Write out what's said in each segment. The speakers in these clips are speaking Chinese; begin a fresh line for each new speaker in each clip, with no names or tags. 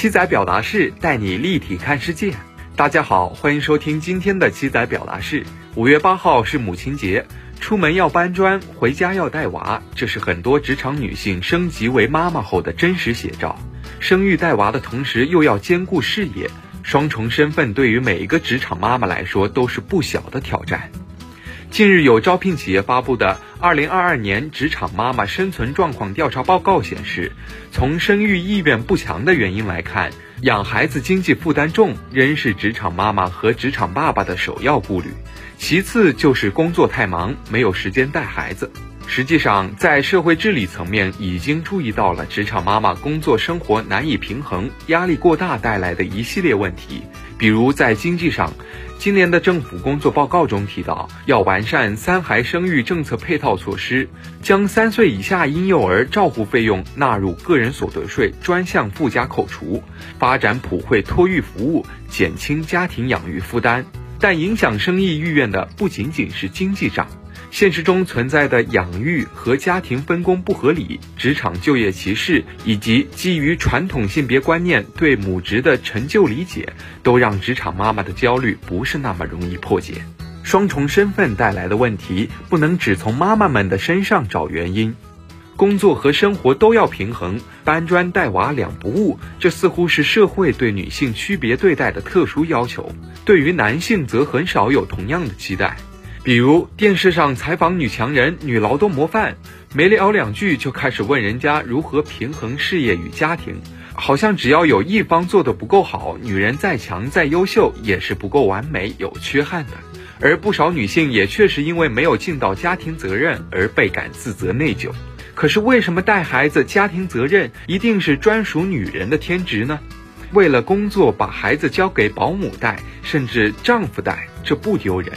七仔表达式带你立体看世界。大家好，欢迎收听今天的七仔表达式。五月八号是母亲节，出门要搬砖，回家要带娃，这是很多职场女性升级为妈妈后的真实写照。生育带娃的同时，又要兼顾事业，双重身份对于每一个职场妈妈来说都是不小的挑战。近日有招聘企业发布的《二零二二年职场妈妈生存状况调查报告》显示，从生育意愿不强的原因来看，养孩子经济负担重仍是职场妈妈和职场爸爸的首要顾虑，其次就是工作太忙，没有时间带孩子。实际上，在社会治理层面已经注意到了职场妈妈工作生活难以平衡、压力过大带来的一系列问题，比如在经济上。今年的政府工作报告中提到，要完善三孩生育政策配套措施，将三岁以下婴幼儿照护费用纳入个人所得税专项附加扣除，发展普惠托育服务，减轻家庭养育负担。但影响生育意愿的不仅仅是经济上。现实中存在的养育和家庭分工不合理、职场就业歧视，以及基于传统性别观念对母职的陈旧理解，都让职场妈妈的焦虑不是那么容易破解。双重身份带来的问题，不能只从妈妈们的身上找原因。工作和生活都要平衡，搬砖带娃两不误，这似乎是社会对女性区别对待的特殊要求。对于男性，则很少有同样的期待。比如电视上采访女强人、女劳动模范，没聊两句就开始问人家如何平衡事业与家庭，好像只要有一方做得不够好，女人再强再优秀也是不够完美、有缺憾的。而不少女性也确实因为没有尽到家庭责任而倍感自责内疚。可是为什么带孩子、家庭责任一定是专属女人的天职呢？为了工作把孩子交给保姆带，甚至丈夫带，这不丢人。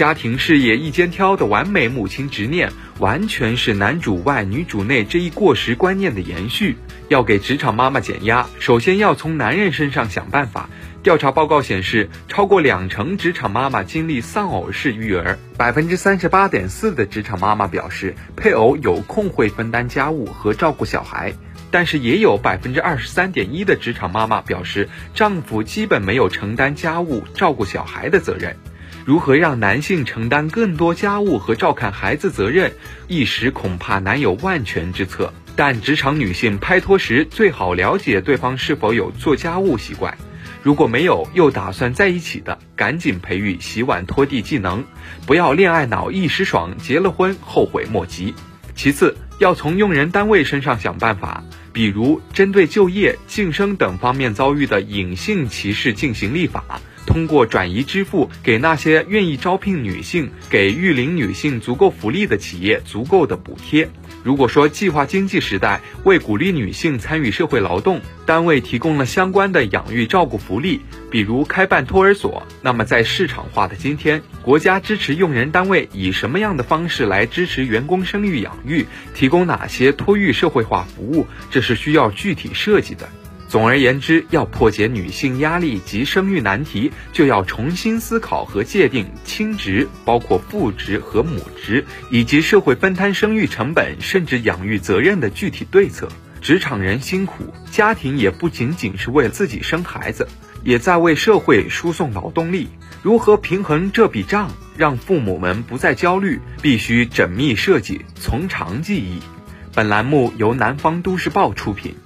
家庭事业一肩挑的完美母亲执念，完全是男主外女主内这一过时观念的延续。要给职场妈妈减压，首先要从男人身上想办法。调查报告显示，超过两成职场妈妈经历丧偶式育儿，百分之三十八点四的职场妈妈表示配偶有空会分担家务和照顾小孩，但是也有百分之二十三点一的职场妈妈表示丈夫基本没有承担家务、照顾小孩的责任。如何让男性承担更多家务和照看孩子责任，一时恐怕难有万全之策。但职场女性拍拖时最好了解对方是否有做家务习惯，如果没有又打算在一起的，赶紧培育洗碗拖地技能，不要恋爱脑一时爽，结了婚后悔莫及。其次，要从用人单位身上想办法，比如针对就业、晋升等方面遭遇的隐性歧视进行立法。通过转移支付，给那些愿意招聘女性、给育龄女性足够福利的企业足够的补贴。如果说计划经济时代为鼓励女性参与社会劳动，单位提供了相关的养育照顾福利，比如开办托儿所，那么在市场化的今天，国家支持用人单位以什么样的方式来支持员工生育养育，提供哪些托育社会化服务，这是需要具体设计的。总而言之，要破解女性压力及生育难题，就要重新思考和界定亲职，包括父职和母职，以及社会分摊生育成本甚至养育责任的具体对策。职场人辛苦，家庭也不仅仅是为了自己生孩子，也在为社会输送劳动力。如何平衡这笔账，让父母们不再焦虑，必须缜密设计，从长计议。本栏目由南方都市报出品。